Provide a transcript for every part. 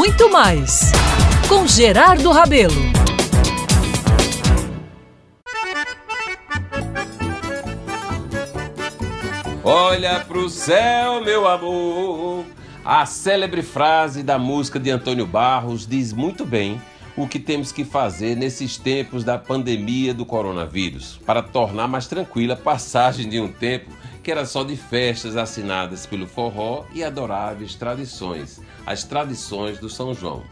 muito mais com Gerardo Rabelo. Olha pro céu, meu amor. A célebre frase da música de Antônio Barros diz muito bem o que temos que fazer nesses tempos da pandemia do coronavírus para tornar mais tranquila a passagem de um tempo que era só de festas assinadas pelo forró e adoráveis tradições, as tradições do São João.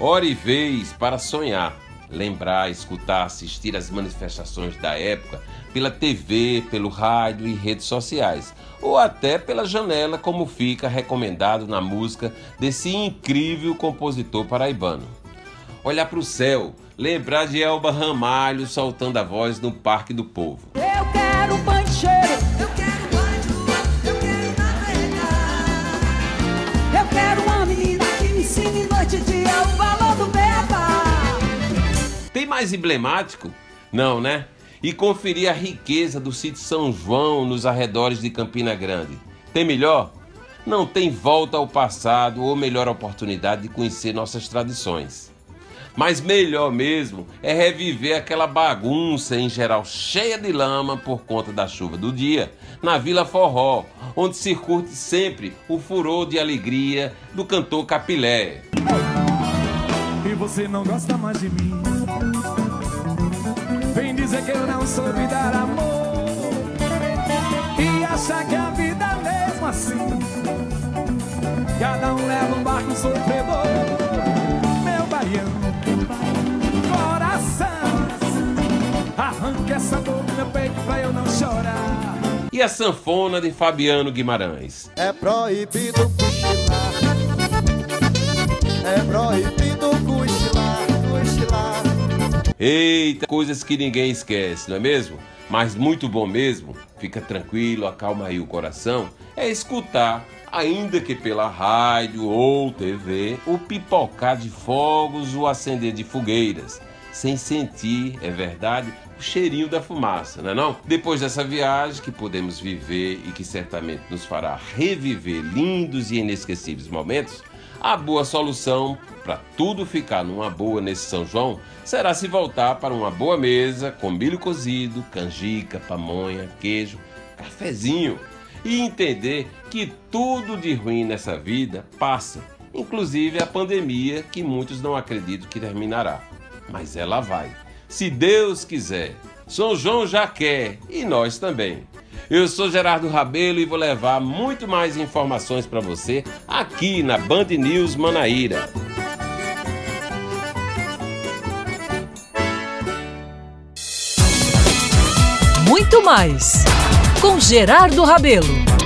Hora e vez para sonhar, lembrar, escutar, assistir às manifestações da época pela TV, pelo rádio e redes sociais, ou até pela janela, como fica recomendado na música desse incrível compositor paraibano. Olhar para o céu, lembrar de Elba Ramalho soltando a voz no Parque do Povo. Tem mais emblemático? Não, né? E conferir a riqueza do sítio São João nos arredores de Campina Grande. Tem melhor? Não tem volta ao passado ou melhor oportunidade de conhecer nossas tradições. Mas melhor mesmo é reviver aquela bagunça em geral cheia de lama por conta da chuva do dia, na Vila Forró, onde se curte sempre o furor de alegria do cantor Capilé. E você não gosta mais de mim? Vem dizer que eu não soube dar amor E achar que a vida é mesmo assim Cada um leva um barco sofredor E a sanfona de Fabiano Guimarães? É proibido cochilar. É proibido cochilar, cochilar. Eita, coisas que ninguém esquece, não é mesmo? Mas muito bom mesmo, fica tranquilo, acalma aí o coração, é escutar, ainda que pela rádio ou TV, o pipocar de fogos, o acender de fogueiras, sem sentir, é verdade, o cheirinho da fumaça, não é não? Depois dessa viagem que podemos viver e que certamente nos fará reviver lindos e inesquecíveis momentos, a boa solução para tudo ficar numa boa nesse São João será se voltar para uma boa mesa com milho cozido, canjica, pamonha, queijo, cafezinho e entender que tudo de ruim nessa vida passa, inclusive a pandemia que muitos não acreditam que terminará. Mas ela vai. Se Deus quiser. São João já quer e nós também. Eu sou Gerardo Rabelo e vou levar muito mais informações para você aqui na Band News Manaíra. Muito mais com Gerardo Rabelo.